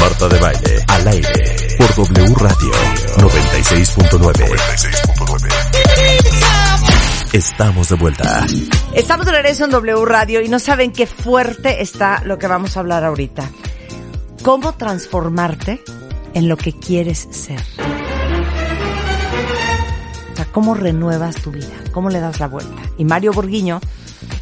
Marta de Baile, al aire, por W Radio 96.9. Estamos de vuelta. Estamos de regreso en W Radio y no saben qué fuerte está lo que vamos a hablar ahorita. ¿Cómo transformarte en lo que quieres ser? O sea, ¿cómo renuevas tu vida? ¿Cómo le das la vuelta? Y Mario Borguiño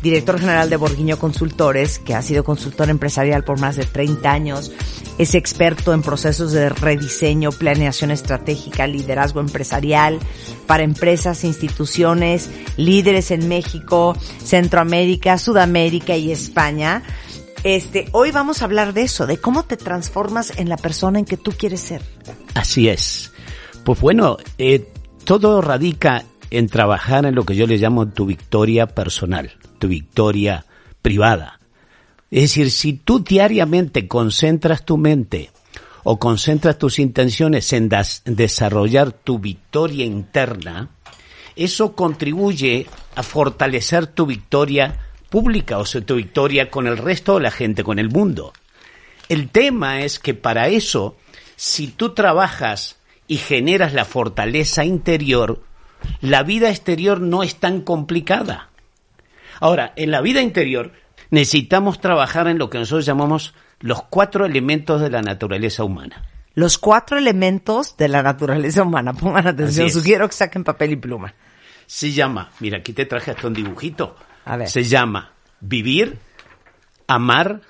director general de Borguiño Consultores, que ha sido consultor empresarial por más de 30 años, es experto en procesos de rediseño, planeación estratégica, liderazgo empresarial para empresas, instituciones, líderes en México, Centroamérica, Sudamérica y España. Este, hoy vamos a hablar de eso, de cómo te transformas en la persona en que tú quieres ser. Así es. Pues bueno, eh, todo radica en trabajar en lo que yo le llamo tu victoria personal tu victoria privada. Es decir, si tú diariamente concentras tu mente o concentras tus intenciones en desarrollar tu victoria interna, eso contribuye a fortalecer tu victoria pública, o sea, tu victoria con el resto de la gente, con el mundo. El tema es que para eso, si tú trabajas y generas la fortaleza interior, la vida exterior no es tan complicada. Ahora, en la vida interior necesitamos trabajar en lo que nosotros llamamos los cuatro elementos de la naturaleza humana. Los cuatro elementos de la naturaleza humana. Pongan atención, sugiero que saquen papel y pluma. Se llama, mira, aquí te traje hasta un dibujito. A ver. Se llama vivir, amar,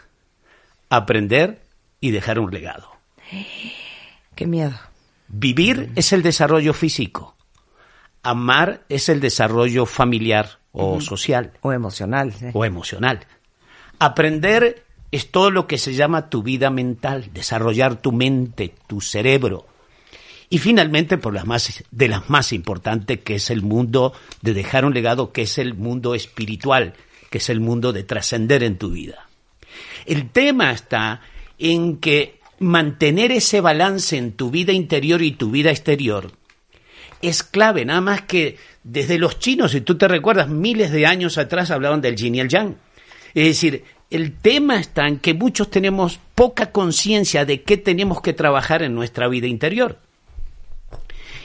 aprender y dejar un legado. Qué miedo. Vivir es el desarrollo físico. Amar es el desarrollo familiar o social. O emocional. O emocional. Aprender es todo lo que se llama tu vida mental, desarrollar tu mente, tu cerebro. Y finalmente, por las más, de las más importantes, que es el mundo de dejar un legado, que es el mundo espiritual, que es el mundo de trascender en tu vida. El tema está en que mantener ese balance en tu vida interior y tu vida exterior es clave, nada más que desde los chinos, si tú te recuerdas, miles de años atrás hablaban del yin y el yang. Es decir, el tema está en que muchos tenemos poca conciencia de qué tenemos que trabajar en nuestra vida interior.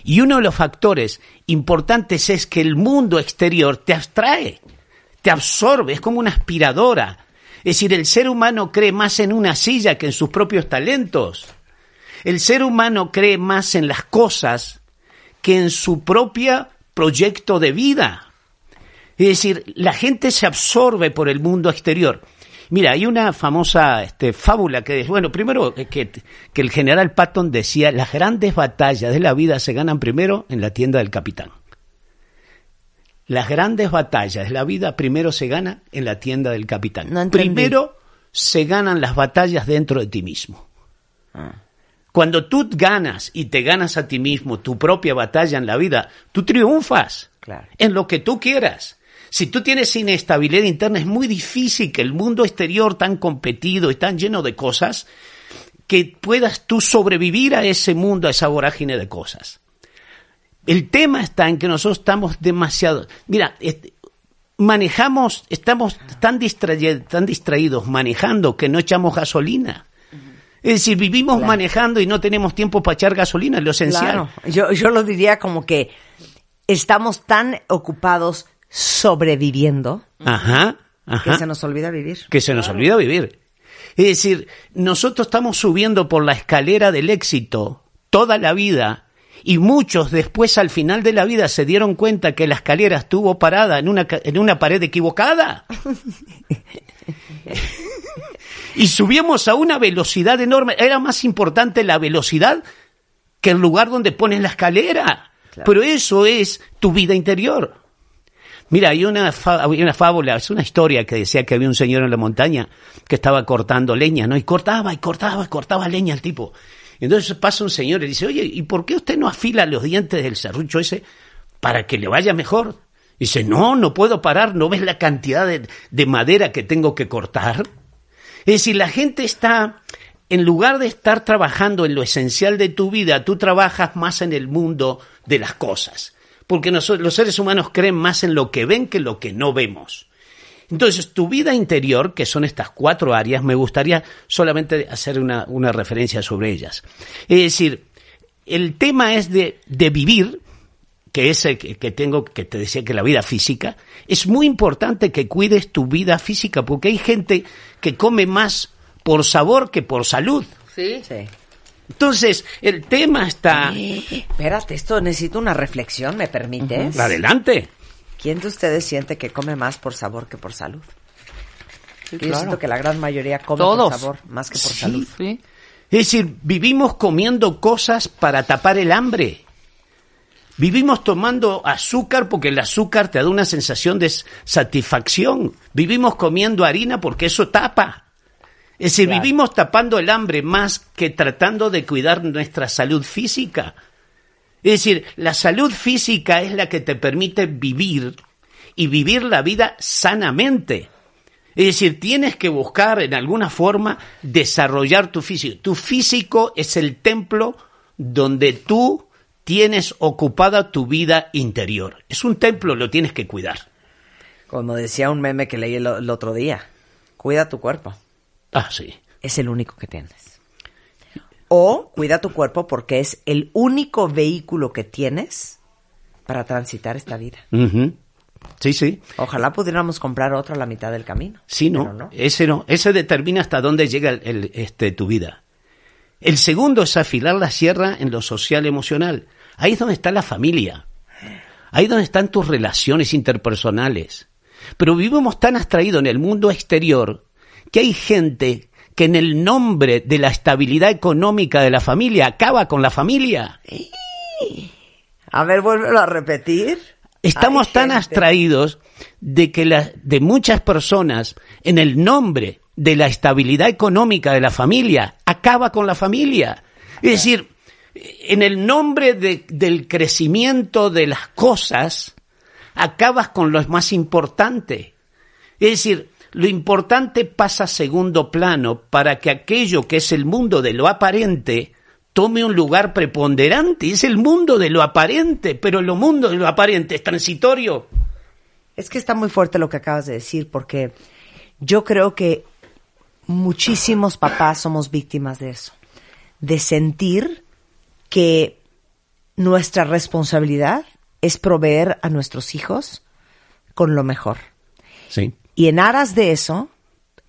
Y uno de los factores importantes es que el mundo exterior te abstrae, te absorbe, es como una aspiradora. Es decir, el ser humano cree más en una silla que en sus propios talentos. El ser humano cree más en las cosas que en su propia proyecto de vida. Es decir, la gente se absorbe por el mundo exterior. Mira, hay una famosa este, fábula que, bueno, primero que, que el general Patton decía, las grandes batallas de la vida se ganan primero en la tienda del capitán. Las grandes batallas de la vida primero se ganan en la tienda del capitán. primero se ganan las batallas dentro de ti mismo. Ah. Cuando tú ganas y te ganas a ti mismo tu propia batalla en la vida, tú triunfas en lo que tú quieras. Si tú tienes inestabilidad interna, es muy difícil que el mundo exterior tan competido y tan lleno de cosas, que puedas tú sobrevivir a ese mundo, a esa vorágine de cosas. El tema está en que nosotros estamos demasiado... Mira, manejamos, estamos tan distraídos manejando que no echamos gasolina. Es decir, vivimos manejando y no tenemos tiempo para echar gasolina, lo esencial. Yo, yo lo diría como que estamos tan ocupados sobreviviendo ajá, que se nos olvida vivir. Que se nos olvida vivir. Es decir, nosotros estamos subiendo por la escalera del éxito toda la vida y muchos después al final de la vida se dieron cuenta que la escalera estuvo parada en una, en una pared equivocada. y subíamos a una velocidad enorme. Era más importante la velocidad que el lugar donde pones la escalera. Pero eso es tu vida interior. Mira, hay una, hay una fábula, es una historia que decía que había un señor en la montaña que estaba cortando leña, ¿no? Y cortaba, y cortaba, y cortaba leña el tipo. Y entonces pasa un señor y dice, oye, ¿y por qué usted no afila los dientes del serrucho ese para que le vaya mejor? Y dice, no, no puedo parar, ¿no ves la cantidad de, de madera que tengo que cortar? Es decir, la gente está, en lugar de estar trabajando en lo esencial de tu vida, tú trabajas más en el mundo de las cosas. Porque nosotros, los seres humanos creen más en lo que ven que en lo que no vemos. Entonces, tu vida interior, que son estas cuatro áreas, me gustaría solamente hacer una, referencia sobre ellas. Es decir, el tema es de vivir, que es el que, que tengo, que te decía que la vida física, es muy importante que cuides tu vida física, porque hay gente que come más por sabor que por salud. Sí. Sí. Entonces, el tema está... Espérate, esto necesito una reflexión, ¿me permites? Adelante. ¿Quién de ustedes siente que come más por sabor que por salud? Sí, Yo siento que la gran mayoría come Todos. por sabor más que por Sí. salud. Sí. Es decir, vivimos comiendo cosas para tapar el hambre. Vivimos tomando azúcar porque el azúcar te da una sensación de satisfacción. Vivimos comiendo harina porque eso tapa. Es decir, Claro. vivimos tapando el hambre más que tratando de cuidar nuestra salud física. Es decir, la salud física es la que te permite vivir y vivir la vida sanamente. Es decir, tienes que buscar en alguna forma desarrollar tu físico. Tu físico es el templo donde tú tienes ocupada tu vida interior. Es un templo, lo tienes que cuidar. Como decía un meme que leí el, el otro día, cuida tu cuerpo, Ah, sí. es el único que tienes. O cuida tu cuerpo porque es el único vehículo que tienes para transitar esta vida. Sí, sí. Ojalá pudiéramos comprar otro a la mitad del camino. Sí, no. No. Ese no. Ese determina hasta dónde llega el, el- este, tu vida. El segundo es afilar la sierra en lo social emocional. Ahí es donde está la familia. Ahí es donde están tus relaciones interpersonales. Pero vivimos tan abstraídos en el mundo exterior que hay gente que en el nombre de la estabilidad económica de la familia acaba con la familia. A ver, vuélvelo a repetir. Estamos tan abstraídos de que la, de muchas personas, en el nombre de la estabilidad económica de la familia, acaba con la familia. Es decir, en el nombre de- del crecimiento de las cosas, acabas con lo más importante. Es decir, lo importante pasa a segundo plano para que aquello que es el mundo de lo aparente tome un lugar preponderante. Es el mundo de lo aparente, pero lo mundo de lo aparente es transitorio. Es que está muy fuerte lo que acabas de decir, porque yo creo que muchísimos papás somos víctimas de eso, de sentir que nuestra responsabilidad es proveer a nuestros hijos con lo mejor. Sí. Y en aras de eso,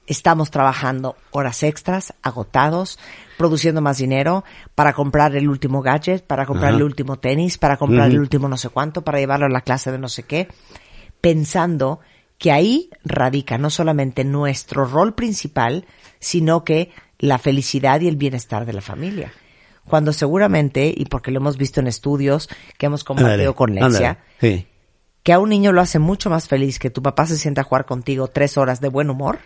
estamos trabajando horas extras, agotados, produciendo más dinero para comprar el último gadget, para comprar Ajá. el último tenis, para comprar el último no sé cuánto, para llevarlo a la clase de no sé qué, pensando que ahí radica no solamente nuestro rol principal, sino que la felicidad y el bienestar de la familia. Cuando seguramente, y porque lo hemos visto en estudios que hemos compartido Ándale, con Lexia, sí. que a un niño lo hace mucho más feliz que tu papá se sienta a jugar contigo tres horas de buen humor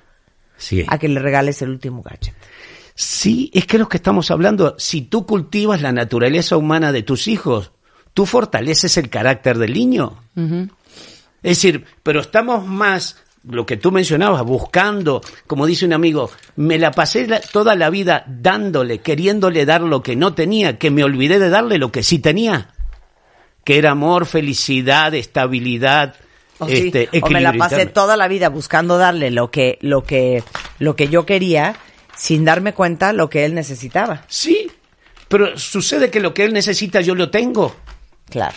Sí. a que le regales el último gadget. Sí, es que lo que estamos hablando. Si tú cultivas la naturaleza humana de tus hijos, tú fortaleces el carácter del niño. Es decir, pero estamos más, lo que tú mencionabas, buscando, como dice un amigo, me la pasé la- toda la vida dándole, queriéndole dar lo que no tenía, que me olvidé de darle lo que sí tenía, que era amor, felicidad, estabilidad, O, sí, este, o me la pasé interno. toda la vida buscando darle lo que, lo que, lo que yo quería sin darme cuenta lo que él necesitaba. Sí, pero sucede que lo que él necesita yo lo tengo. Claro.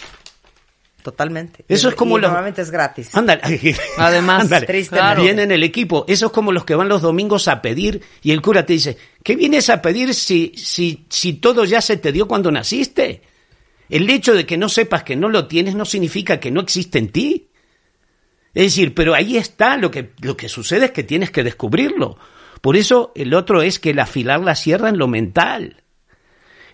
Totalmente. Eso Y- es como y los- normalmente es gratis. Ándale. Además, Ándale. tristemente. claro. Vienen el equipo. Eso es como los que van los domingos a pedir y el cura te dice, ¿qué vienes a pedir si, si, si todo ya se te dio cuando naciste? El hecho de que no sepas que no lo tienes no significa que no existe en ti. Es decir, pero ahí está, lo que, lo que sucede es que tienes que descubrirlo. Por eso el otro es que el afilar la sierra en lo mental.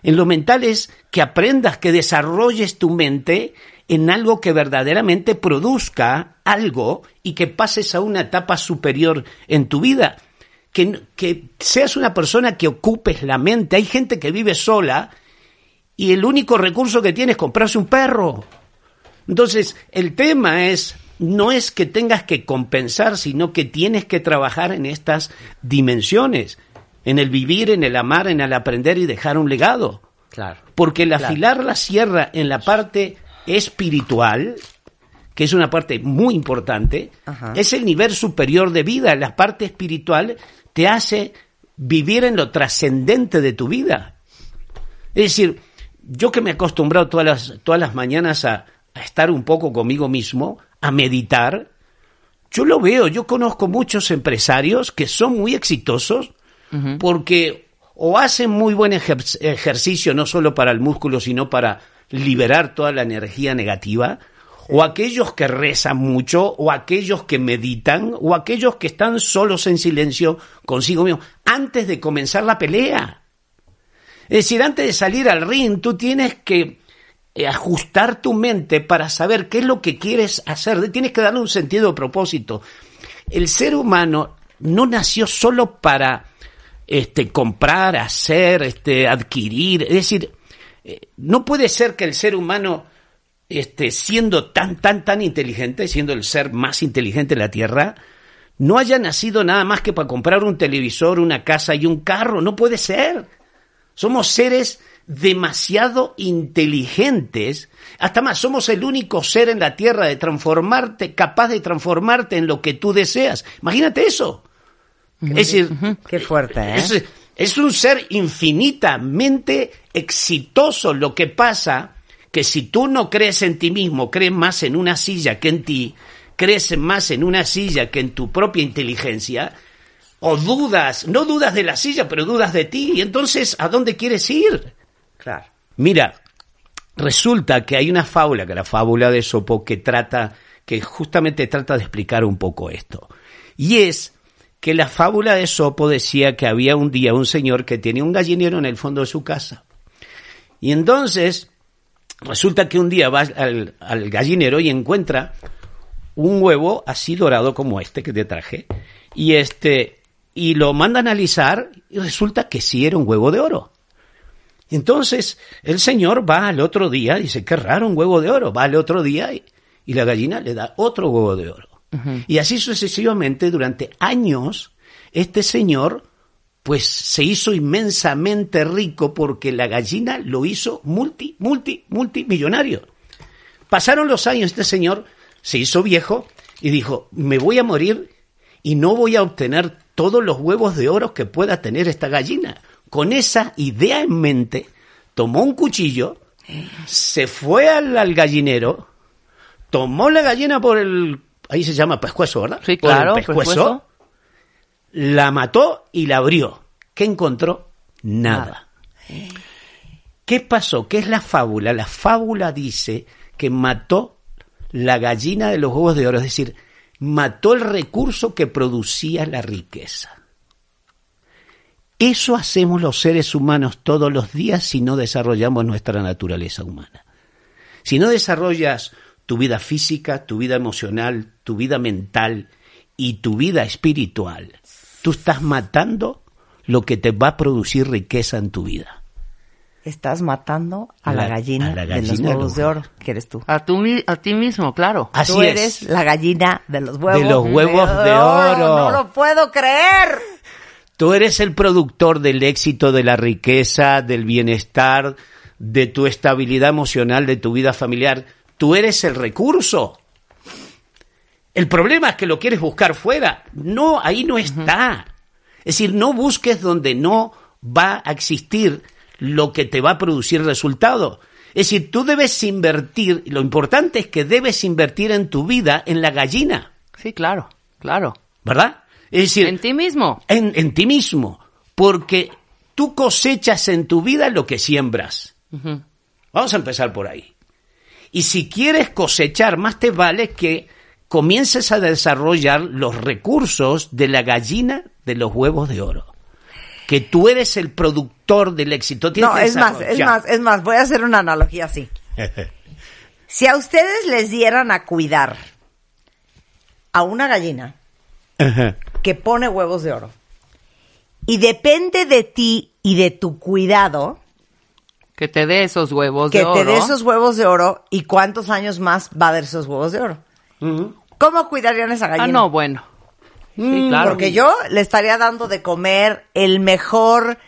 En lo mental es que aprendas, que desarrolles tu mente en algo que verdaderamente produzca algo y que pases a una etapa superior en tu vida. Que, que seas una persona que ocupes la mente. Hay gente que vive sola y el único recurso que tiene es comprarse un perro. Entonces, el tema es, no es que tengas que compensar, sino que tienes que trabajar en estas dimensiones, en el vivir, en el amar, en el aprender y dejar un legado. Claro. Porque el Claro. afilar la sierra en la parte espiritual, que es una parte muy importante, Ajá. es el nivel superior de vida. La parte espiritual te hace vivir en lo trascendente de tu vida. Es decir, yo que me he acostumbrado todas las, todas las mañanas a, a estar un poco conmigo mismo, a meditar, yo lo veo, yo conozco muchos empresarios que son muy exitosos porque o hacen muy buen ejer- ejercicio no solo para el músculo, sino para liberar toda la energía negativa, o aquellos que rezan mucho, o aquellos que meditan, o aquellos que están solos en silencio consigo mismo, antes de comenzar la pelea. Es decir, antes de salir al ring, tú tienes que eh, ajustar tu mente para saber qué es lo que quieres hacer. Tienes que darle un sentido de propósito. El ser humano no nació solo para este, comprar, hacer, este, adquirir. Es decir, eh, no puede ser que el ser humano, este, siendo tan, tan, tan inteligente, siendo el ser más inteligente de la Tierra, no haya nacido nada más que para comprar un televisor, una casa y un carro. No puede ser. Somos seres demasiado inteligentes. Hasta más, somos el único ser en la Tierra de transformarte, capaz de transformarte en lo que tú deseas. Imagínate eso. Es decir, Qué fuerte, ¿eh? es, es un ser infinitamente exitoso. Lo que pasa que si tú no crees en ti mismo, crees más en una silla que en ti, crees más en una silla que en tu propia inteligencia, o dudas, no dudas de la silla, pero dudas de ti, y entonces, ¿a dónde quieres ir? Claro. Mira, resulta que hay una fábula, que la fábula de Sopo, que trata, que justamente trata de explicar un poco esto. Y es que la fábula de Sopo decía que había un día un señor que tenía un gallinero en el fondo de su casa. Y entonces, resulta que un día va al, al gallinero y encuentra un huevo así dorado como este que te traje. Y este, y lo manda a analizar y resulta que sí era un huevo de oro. Y entonces el señor va al otro día, dice, qué raro un huevo de oro. Va al otro día y, y la gallina le da otro huevo de oro. Y así sucesivamente durante años, este señor pues se hizo inmensamente rico porque la gallina lo hizo multi, multi, multimillonario. Pasaron los años, este señor se hizo viejo y dijo, me voy a morir y no voy a obtener todos los huevos de oro que pueda tener esta gallina. Con esa idea en mente, tomó un cuchillo, se fue al, al gallinero, tomó la gallina por el... Ahí se llama pescuezo, ¿verdad? Sí, Por el claro, pescuezo, pescuezo. la mató y la abrió. ¿Qué encontró? Nada. ¿Qué pasó? ¿Qué es la fábula? La fábula dice que mató la gallina de los huevos de oro, es decir, mató el recurso que producía la riqueza. Eso hacemos los seres humanos todos los días si no desarrollamos nuestra naturaleza humana. Si no desarrollas tu vida física, tu vida emocional, tu vida mental y tu vida espiritual, tú estás matando lo que te va a producir riqueza en tu vida. Estás matando a la, La- gallina, a la de los de huevos de oro, que eres tú. A, tu mi- a ti mismo, claro. Así tú es. eres la gallina de los huevos. los huevos de oro. No lo puedo creer. Tú eres el productor del éxito, de la riqueza, del bienestar, de tu estabilidad emocional, de tu vida familiar. Tú eres el recurso. El problema es que lo quieres buscar fuera. No, ahí no está. Es decir, no busques donde no va a existir lo que te va a producir resultado. Es decir, tú debes invertir, y lo importante es que debes invertir en tu vida en la gallina, Sí, claro, claro. ¿verdad? Es decir, En ti mismo. en, en ti mismo, porque tú cosechas en tu vida lo que siembras. Vamos a empezar por ahí. Y si quieres cosechar, más te vale que comiences a desarrollar los recursos de la gallina de los huevos de oro. Que tú eres el productor del éxito. Tienes No, es más, es más, es más. Voy a hacer una analogía así. Si a ustedes les dieran a cuidar a una gallina Ajá. que pone huevos de oro y depende de ti y de tu cuidado Que te dé esos huevos que de oro. te dé esos huevos de oro y cuántos años más va a dar esos huevos de oro. ¿Cómo cuidarían esa gallina? Ah, no, bueno. Sí, claro. Porque yo le estaría dando de comer el mejor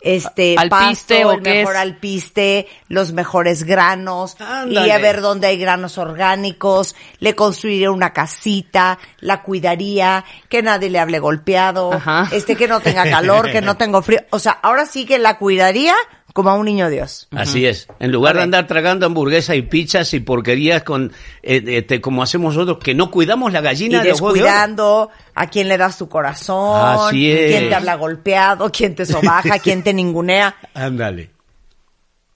este ¿Alpiste pasto, o el mejor es? alpiste, los mejores granos, Ándale. y a ver dónde hay granos orgánicos, le construiría una casita, la cuidaría, que nadie le hable golpeado, Ajá. este que no tenga calor, que no tenga frío, o sea, ahora sí que la cuidaría como a un niño Dios. Así es. En lugar de andar tragando hamburguesas y pizzas y porquerías con eh, este, como hacemos nosotros, que no cuidamos la Y gallina de huevos de descuidando a quién le das tu corazón, Así es. quién te habla golpeado, quién te sobaja, quién te ningunea. Ándale.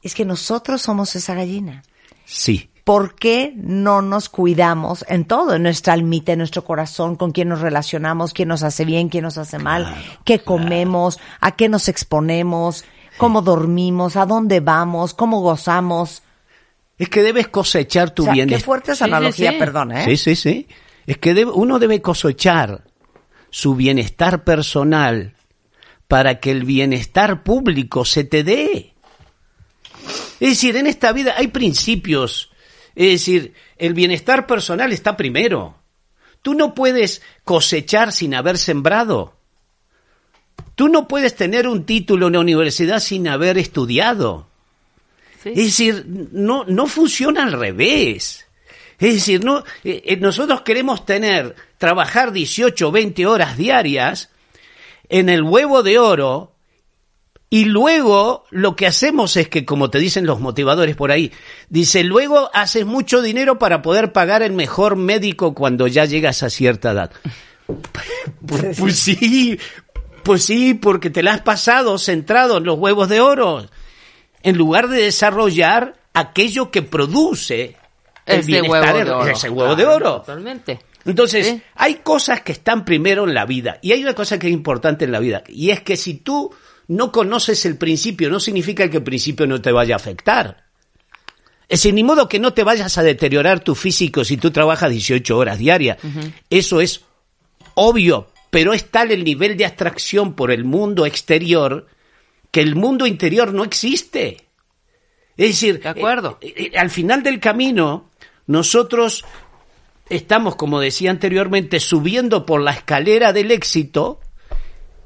Es que nosotros somos esa gallina. Sí. ¿Por qué no nos cuidamos en todo? En nuestra almita, en nuestro corazón, con quién nos relacionamos, quién nos hace bien, quién nos hace mal, qué comemos, a qué nos exponemos, cómo dormimos, a dónde vamos, cómo gozamos. Es que debes cosechar tu O sea, qué bienestar. fuerte esa sí, analogía, sí. perdón, ¿eh? Sí, sí, sí. Es que debe- uno debe cosechar su bienestar personal para que el bienestar público se te dé. Es decir, en esta vida hay principios. Es decir, el bienestar personal está primero. Tú no puedes cosechar sin haber sembrado. Tú no puedes tener un título en la universidad sin haber estudiado. Sí. Es decir, no, no funciona al revés. Es decir, no, eh, eh, nosotros queremos tener, trabajar 18 o 20 horas diarias en el huevo de oro y luego lo que hacemos es que, como te dicen los motivadores por ahí, dice, luego haces mucho dinero para poder pagar el mejor médico cuando ya llegas a cierta edad. Pues, pues sí, pues sí, porque te la has pasado centrado en los huevos de oro en lugar de desarrollar aquello que produce el Ese bienestar, huevo de oro. ese huevo de oro. Totalmente. Entonces, Sí. hay cosas que están primero en la vida y hay una cosa que es importante en la vida y es que si tú no conoces el principio, no significa que el principio no te vaya a afectar. Es decir, ni modo que no te vayas a deteriorar tu físico si tú trabajas 18 horas diarias. Eso es obvio, pero es tal el nivel de abstracción por el mundo exterior que el mundo interior no existe. Es decir, De acuerdo. eh, eh, al final del camino, nosotros estamos, como decía anteriormente, subiendo por la escalera del éxito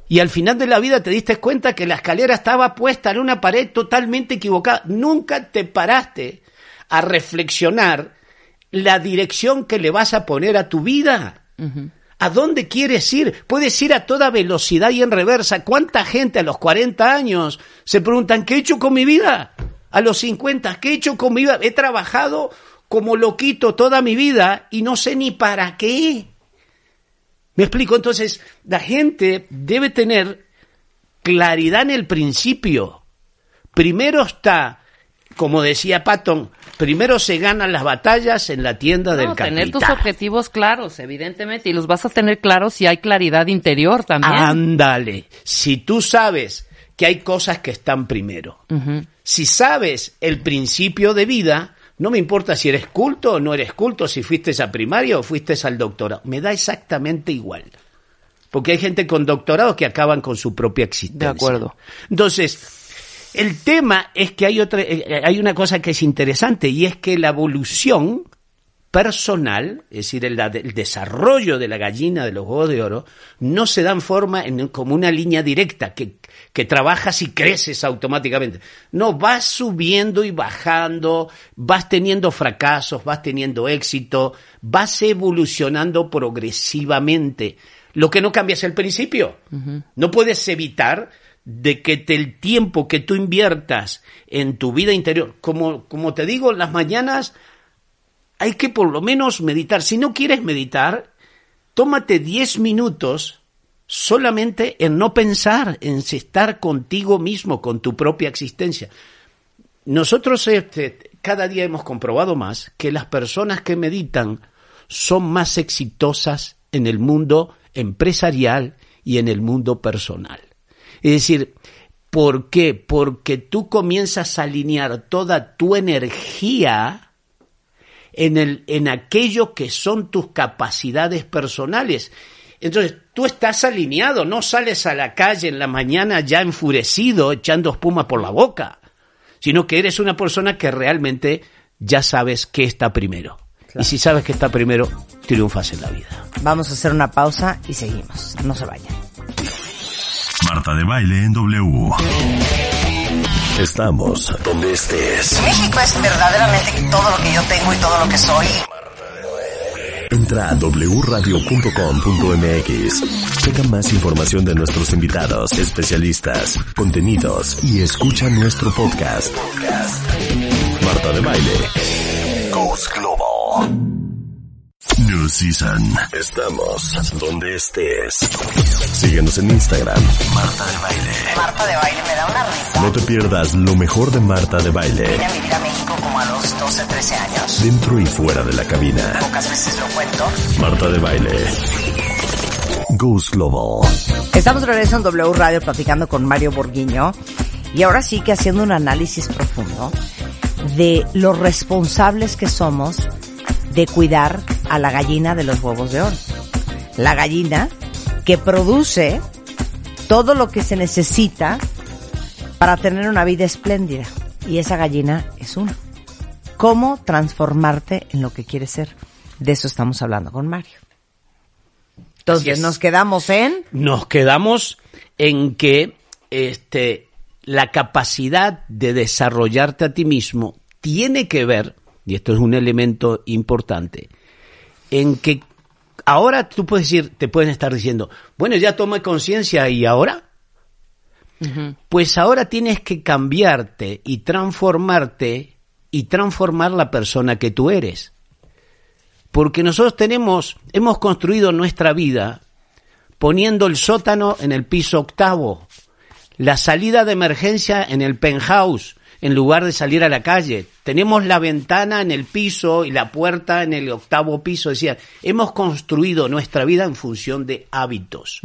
y al final de la vida te diste cuenta que la escalera estaba puesta en una pared totalmente equivocada. Nunca te paraste a reflexionar la dirección que le vas a poner a tu vida. ¿A dónde quieres ir? Puedes ir a toda velocidad y en reversa. ¿Cuánta gente a los 40 años se preguntan, ¿qué he hecho con mi vida? A los 50, ¿qué he hecho con mi vida? He trabajado como loquito toda mi vida y no sé ni para qué. Me explico, entonces, la gente debe tener claridad en el principio. Primero está, como decía Patton, primero se ganan las batallas en la tienda del capital. tener tus objetivos claros, evidentemente, y los vas a tener claros si hay claridad interior también. Ándale. Si tú sabes que hay cosas que están primero, si sabes el principio de vida, no me importa si eres culto o no eres culto, si fuiste a primaria o fuiste al doctorado, me da exactamente igual. Porque hay gente con doctorado que acaban con su propia existencia. De acuerdo. Entonces, el tema es que hay otra, eh, hay una cosa que es interesante y es que la evolución personal, es decir, el, el desarrollo de la gallina de los huevos de oro, no se da en forma en, como una línea directa que, que trabajas y creces automáticamente. No, vas subiendo y bajando, vas teniendo fracasos, vas teniendo éxito, vas evolucionando progresivamente. Lo que no cambia es el principio. No puedes evitar de que te- el tiempo que tú inviertas en tu vida interior, como, como te digo, las mañanas hay que por lo menos meditar. Si no quieres meditar, tómate 10 minutos solamente en no pensar, en estar contigo mismo, con tu propia existencia. Nosotros este, cada día hemos comprobado más que las personas que meditan son más exitosas en el mundo empresarial y en el mundo personal. Es decir, ¿por qué? Porque tú comienzas a alinear toda tu energía en, el, en aquello que son tus capacidades personales. Entonces, tú estás alineado, no sales a la calle en la mañana ya enfurecido, echando espuma por la boca, sino que eres una persona que realmente ya sabes qué está primero. Y si sabes que está primero, triunfas en la vida. Vamos a hacer una pausa y seguimos. No se vayan. Marta de baile en W. Estamos donde estés. México es verdaderamente todo lo que yo tengo y todo lo que soy. Entra a wradio.com.mx. Checa más información de nuestros invitados, especialistas, contenidos y escucha nuestro podcast. Marta de baile. Goes Global. New Season. Estamos donde estés. Síguenos en Instagram. Marta de baile. Marta de baile me da una risa. No te pierdas lo mejor de Marta de baile. Vine a vivir a México como a los 12, 13 años. Dentro y fuera de la cabina. Pocas veces lo cuento. Marta de baile. Goes Global. Estamos de regreso en W Radio platicando con Mario Borguiño y ahora sí que haciendo un análisis profundo de los responsables que somos de cuidar a la gallina de los huevos de oro. La gallina que produce todo lo que se necesita para tener una vida espléndida. Y esa gallina es uno. ¿Cómo transformarte en lo que quieres ser? De eso estamos hablando con Mario. Entonces es. nos quedamos en... nos quedamos en que este, la capacidad de desarrollarte a ti mismo tiene que ver, y esto es un elemento importante, en que ahora tú puedes decir, te pueden estar diciendo, bueno, ya tomé conciencia y ahora, pues ahora tienes que cambiarte y transformarte y transformar la persona que tú eres. Porque nosotros tenemos, hemos construido nuestra vida poniendo el sótano en el piso octavo, la salida de emergencia en el penthouse, en lugar de salir a la calle. Tenemos la ventana en el piso y la puerta en el octavo piso. Decía, hemos construido nuestra vida en función de hábitos.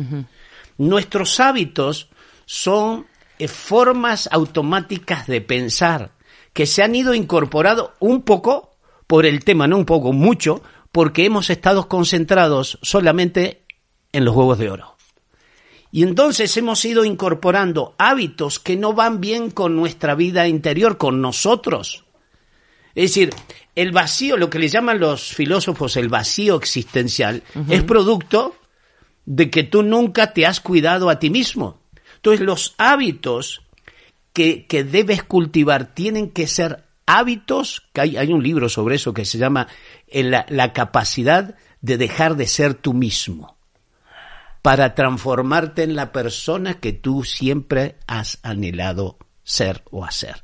Nuestros hábitos son eh, formas automáticas de pensar que se han ido incorporado un poco por el tema, no un poco, mucho, porque hemos estado concentrados solamente en los huevos de oro. Y entonces hemos ido incorporando hábitos que no van bien con nuestra vida interior, con nosotros. Es decir, el vacío, lo que le llaman los filósofos el vacío existencial, es producto de que tú nunca te has cuidado a ti mismo. Entonces los hábitos que, que debes cultivar tienen que ser hábitos, que hay, hay un libro sobre eso que se llama eh, la, la capacidad de dejar de ser tú mismo para transformarte en la persona que tú siempre has anhelado ser o hacer.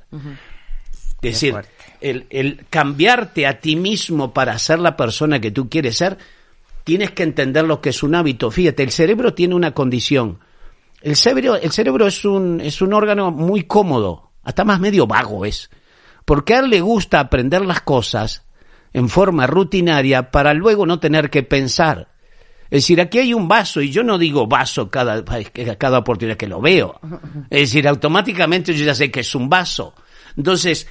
Es decir, el cambiarte a ti mismo para ser la persona que tú quieres ser, tienes que entender lo que es un hábito. Fíjate, el cerebro tiene una condición. El cerebro, el cerebro es un, es un órgano muy cómodo, hasta más medio vago es. Porque a él le gusta aprender las cosas en forma rutinaria para luego no tener que pensar. Es decir, aquí hay un vaso y yo no digo vaso cada, cada oportunidad que lo veo. Es decir, automáticamente yo ya sé que es un vaso. Entonces,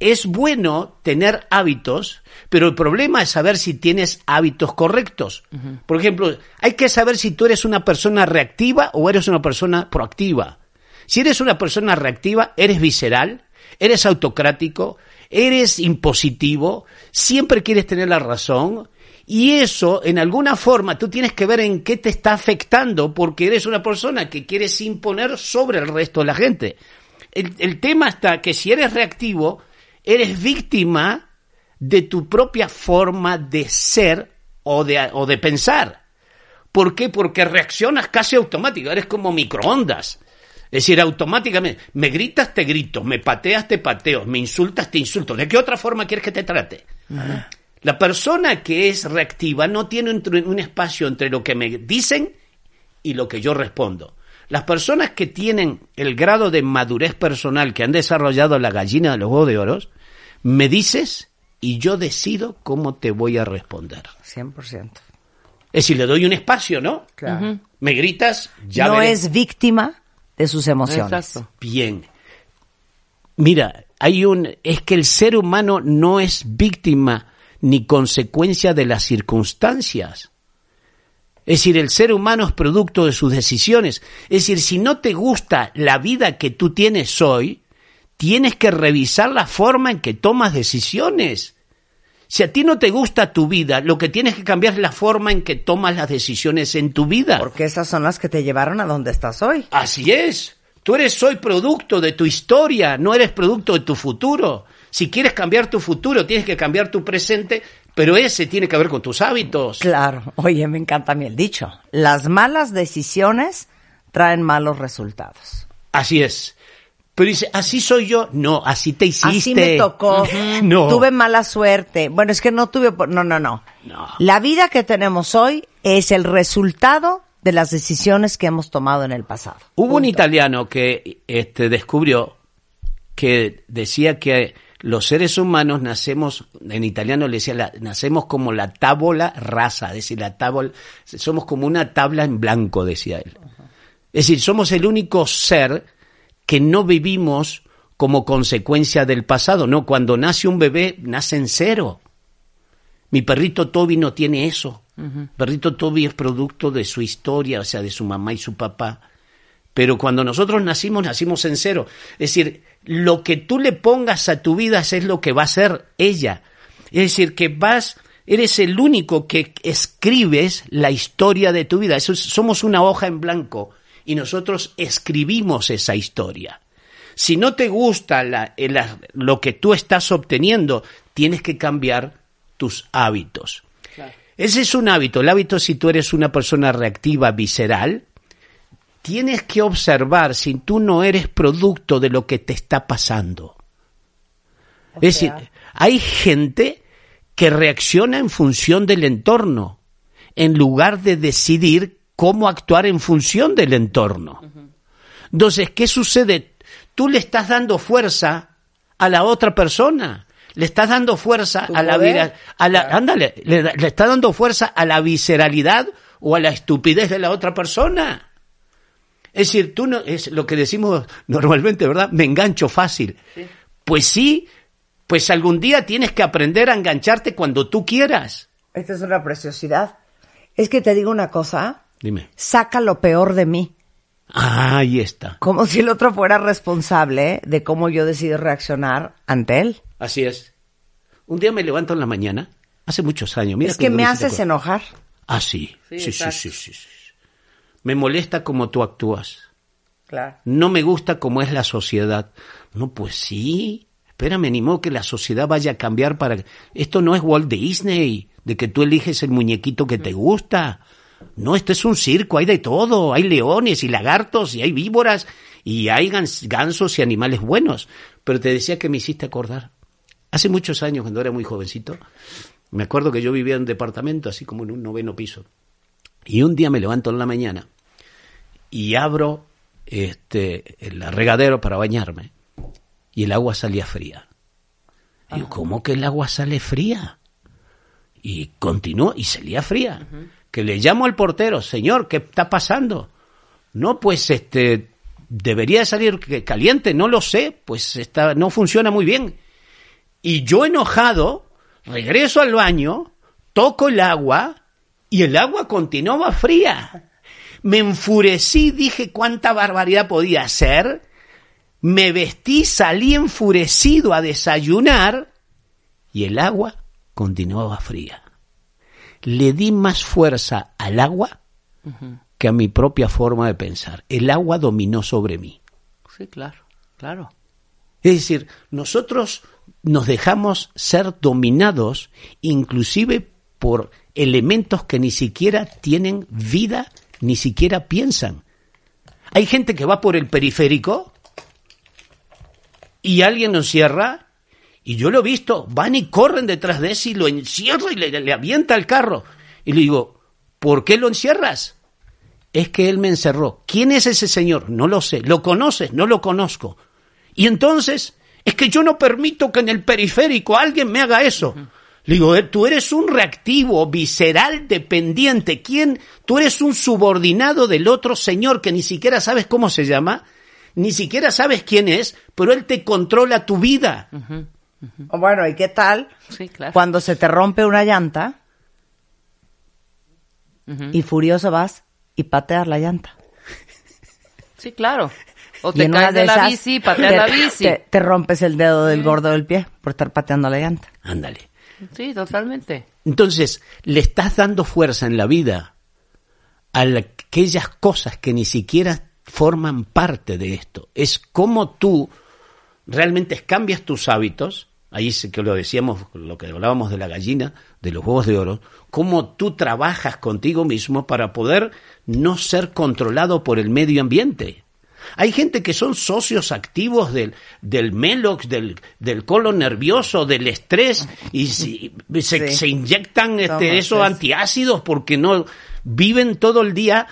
es bueno tener hábitos, pero el problema es saber si tienes hábitos correctos. Por ejemplo, hay que saber si tú eres una persona reactiva o eres una persona proactiva. Si eres una persona reactiva, eres visceral, eres autocrático, eres impositivo, siempre quieres tener la razón, y eso, en alguna forma, tú tienes que ver en qué te está afectando porque eres una persona que quieres imponer sobre el resto de la gente. El, tema está que si eres reactivo, eres víctima de tu propia forma de ser o de, o de pensar. ¿Por qué? Porque reaccionas casi automático, eres como microondas. Es decir, automáticamente, me gritas, te grito, me pateas, te pateo, me insultas, te insulto. ¿De qué otra forma quieres que te trate? La persona que es reactiva no tiene un espacio entre lo que me dicen y lo que yo respondo. Las personas que tienen el grado de madurez personal que han desarrollado la gallina de los huevos de oro, me dices y yo decido cómo te voy a responder. 100%. Es decir, le doy un espacio, ¿no? Claro. Me gritas, ya no veré. es víctima de sus emociones. Exacto. Bien. Mira, hay un es que el ser humano no es víctima ni consecuencia de las circunstancias. Es decir, el ser humano es producto de sus decisiones. Es decir, si no te gusta la vida que tú tienes hoy, tienes que revisar la forma en que tomas decisiones. Si a ti no te gusta tu vida, lo que tienes que cambiar es la forma en que tomas las decisiones en tu vida. Porque esas son las que te llevaron a donde estás hoy. Así es. Tú eres hoy producto de tu historia, no eres producto de tu futuro. Si quieres cambiar tu futuro, tienes que cambiar tu presente, pero ese tiene que ver con tus hábitos. Claro. Oye, me encanta a mí el dicho. Las malas decisiones traen malos resultados. Así es. Pero dice, así soy yo. No, así te hiciste. Así me tocó. No. Tuve mala suerte. Bueno, es que no tuve... No, no, no. No. La vida que tenemos hoy es el resultado de las decisiones que hemos tomado en el pasado. Hubo un italiano que este, descubrió que decía que los seres humanos nacemos, en italiano le decía, la- nacemos como la tábola rasa, es decir, la tábola, somos como una tabla en blanco, decía él. Es decir, somos el único ser que no vivimos como consecuencia del pasado, no, cuando nace un bebé, nace en cero. Mi perrito Toby no tiene eso. Perrito Toby es producto de su historia, o sea, de su mamá y su papá. Pero cuando nosotros nacimos, nacimos en cero. Es decir, lo que tú le pongas a tu vida es lo que va a ser ella. Es decir, que vas, eres el único que escribes la historia de tu vida. Eso es- somos una hoja en blanco y nosotros escribimos esa historia. Si no te gusta la- la- lo que tú estás obteniendo, tienes que cambiar tus hábitos. Ese es un hábito. El hábito, si tú eres una persona reactiva, visceral, tienes que observar si tú no eres producto de lo que te está pasando. es decir, hay gente que reacciona en función del entorno, en lugar de decidir cómo actuar en función del entorno. Entonces, ¿qué sucede? Tú le estás dando fuerza a la otra persona. Le estás dando fuerza a la vida, a la, ándale, le, le está dando fuerza a la visceralidad o a la estupidez de la otra persona. Es decir, tú no, es lo que decimos normalmente, ¿verdad? Me engancho fácil. Pues sí, pues algún día tienes que aprender a engancharte cuando tú quieras. Esta es una preciosidad. Es que te digo una cosa, Dime. saca lo peor de mí. Ah, ahí está. Como si el otro fuera responsable de cómo yo decido reaccionar ante él. Así es. Un día me levanto en la mañana, hace muchos años. Mira es que me haces enojar. Ah, sí. Sí, sí, sí, sí. Me molesta como tú actúas. Claro. No me gusta cómo es la sociedad. No, pues sí. Espérame, ni modo que la sociedad vaya a cambiar para... Esto no es Walt Disney, de que tú eliges el muñequito que te gusta. No, esto es un circo, hay de todo. Hay leones y lagartos y hay víboras y hay gans- gansos y animales buenos. Pero te decía que me hiciste acordar. Hace muchos años, cuando era muy jovencito, me acuerdo que yo vivía en un departamento, así como en un noveno piso. Y un día me levanto en la mañana y abro este, el regadero para bañarme y el agua salía fría. Y yo, ¿cómo que el agua sale fría? Y continuó y salía fría. Que le llamo al portero, señor, ¿qué está pasando? No, pues este debería salir caliente, no lo sé, pues está, no funciona muy bien. Y yo enojado, regreso al baño, toco el agua y el agua continuaba fría. Me enfurecí, dije cuánta barbaridad podía hacer. Me vestí, salí enfurecido a desayunar y el agua continuaba fría. Le di más fuerza al agua que a mi propia forma de pensar. El agua dominó sobre mí. Sí, claro, claro. Es decir, nosotros nos dejamos ser dominados inclusive por elementos que ni siquiera tienen vida, ni siquiera piensan. Hay gente que va por el periférico y alguien lo encierra y yo lo he visto, van y corren detrás de ese y lo encierra y le, le avienta el carro. Y le digo, ¿por qué lo encierras? Es que él me encerró. ¿Quién es ese señor? No lo sé. ¿Lo conoces? No lo conozco. Y entonces, es que yo no permito que en el periférico alguien me haga eso. Le digo, "Eh, tú eres un reactivo, visceral, dependiente. ¿Quién? Tú eres un subordinado del otro señor que ni siquiera sabes cómo se llama, ni siquiera sabes quién es, pero él te controla tu vida. Bueno, ¿y qué tal Sí, claro. cuando se te rompe una llanta y furioso vas y pateas la llanta? Sí, claro. O te caes de, la bici pateas te, la bici. Te, te rompes el dedo del gordo del pie por estar pateando la llanta. Ándale. Sí, totalmente. Entonces, le estás dando fuerza en la vida a la- aquellas cosas que ni siquiera forman parte de esto. Es como tú realmente cambias tus hábitos, ahí sí que lo decíamos, lo que hablábamos de la gallina, de los huevos de oro, cómo tú trabajas contigo mismo para poder no ser controlado por el medio ambiente. Hay gente que son socios activos del, del melox, del, del colon nervioso, del estrés, y si- se, Sí. se inyectan este, Toma, esos antiácidos porque no viven todo el día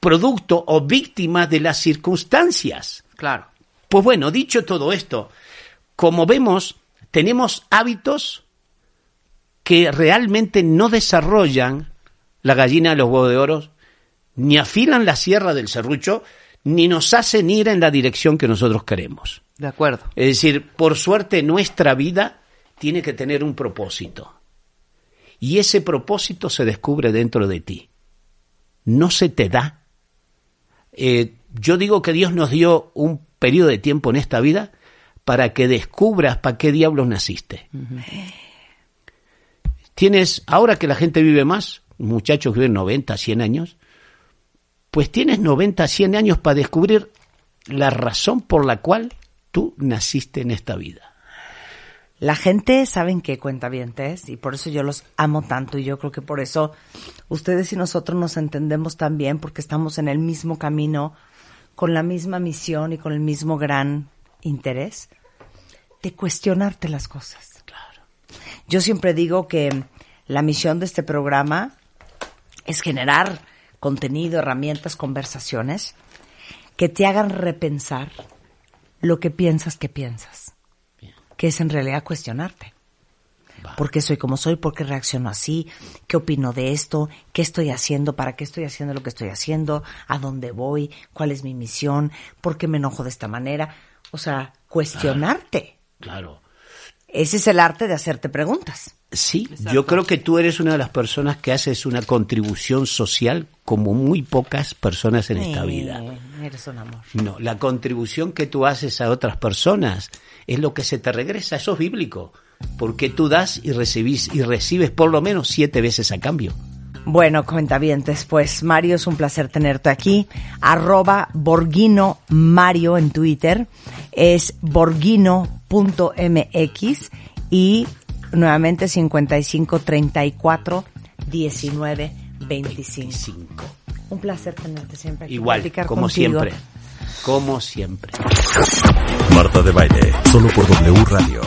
producto o víctima de las circunstancias. Claro. Pues bueno, dicho todo esto, como vemos, tenemos hábitos que realmente no desarrollan la gallina de los huevos de oro, ni afilan la sierra del serrucho, ni nos hacen ir en la dirección que nosotros queremos. De acuerdo. Es decir, por suerte nuestra vida tiene que tener un propósito. Y ese propósito se descubre dentro de ti. No se te da. Eh, yo digo que Dios nos dio un periodo de tiempo en esta vida para que descubras para qué diablos naciste. Tienes, ahora que la gente vive más, muchachos que viven 90, 100 años, pues tienes 90, 100 años para descubrir la razón por la cual tú naciste en esta vida. La gente saben qué cuenta y por eso yo los amo tanto y yo creo que por eso ustedes y nosotros nos entendemos tan bien porque estamos en el mismo camino, con la misma misión y con el mismo gran interés de cuestionarte las cosas. Claro. Yo siempre digo que la misión de este programa es generar contenido, herramientas, conversaciones que te hagan repensar lo que piensas que piensas, que es en realidad cuestionarte. ¿Por qué soy como soy? ¿Por qué reacciono así? ¿Qué opino de esto? ¿Qué estoy haciendo? ¿Para qué estoy haciendo lo que estoy haciendo? ¿A dónde voy? ¿Cuál es mi misión? ¿Por qué me enojo de esta manera? O sea, cuestionarte. Claro. Ese es el arte de hacerte preguntas. Sí, yo creo que tú eres una de las personas que haces una contribución social como muy pocas personas en esta vida. Eres un amor. No, la contribución que tú haces a otras personas es lo que se te regresa, eso es bíblico, porque tú das y recibís y recibes por lo menos siete veces a cambio. Bueno, cuentavientes, pues Mario, es un placer tenerte aquí. Arroba Borghino Mario en Twitter. Es borghino.mx y nuevamente 55 34 19 25. Cinco. Un placer tenerte siempre aquí. Igual, como contigo. siempre. Como siempre. Marta de Baile, solo por W Radio.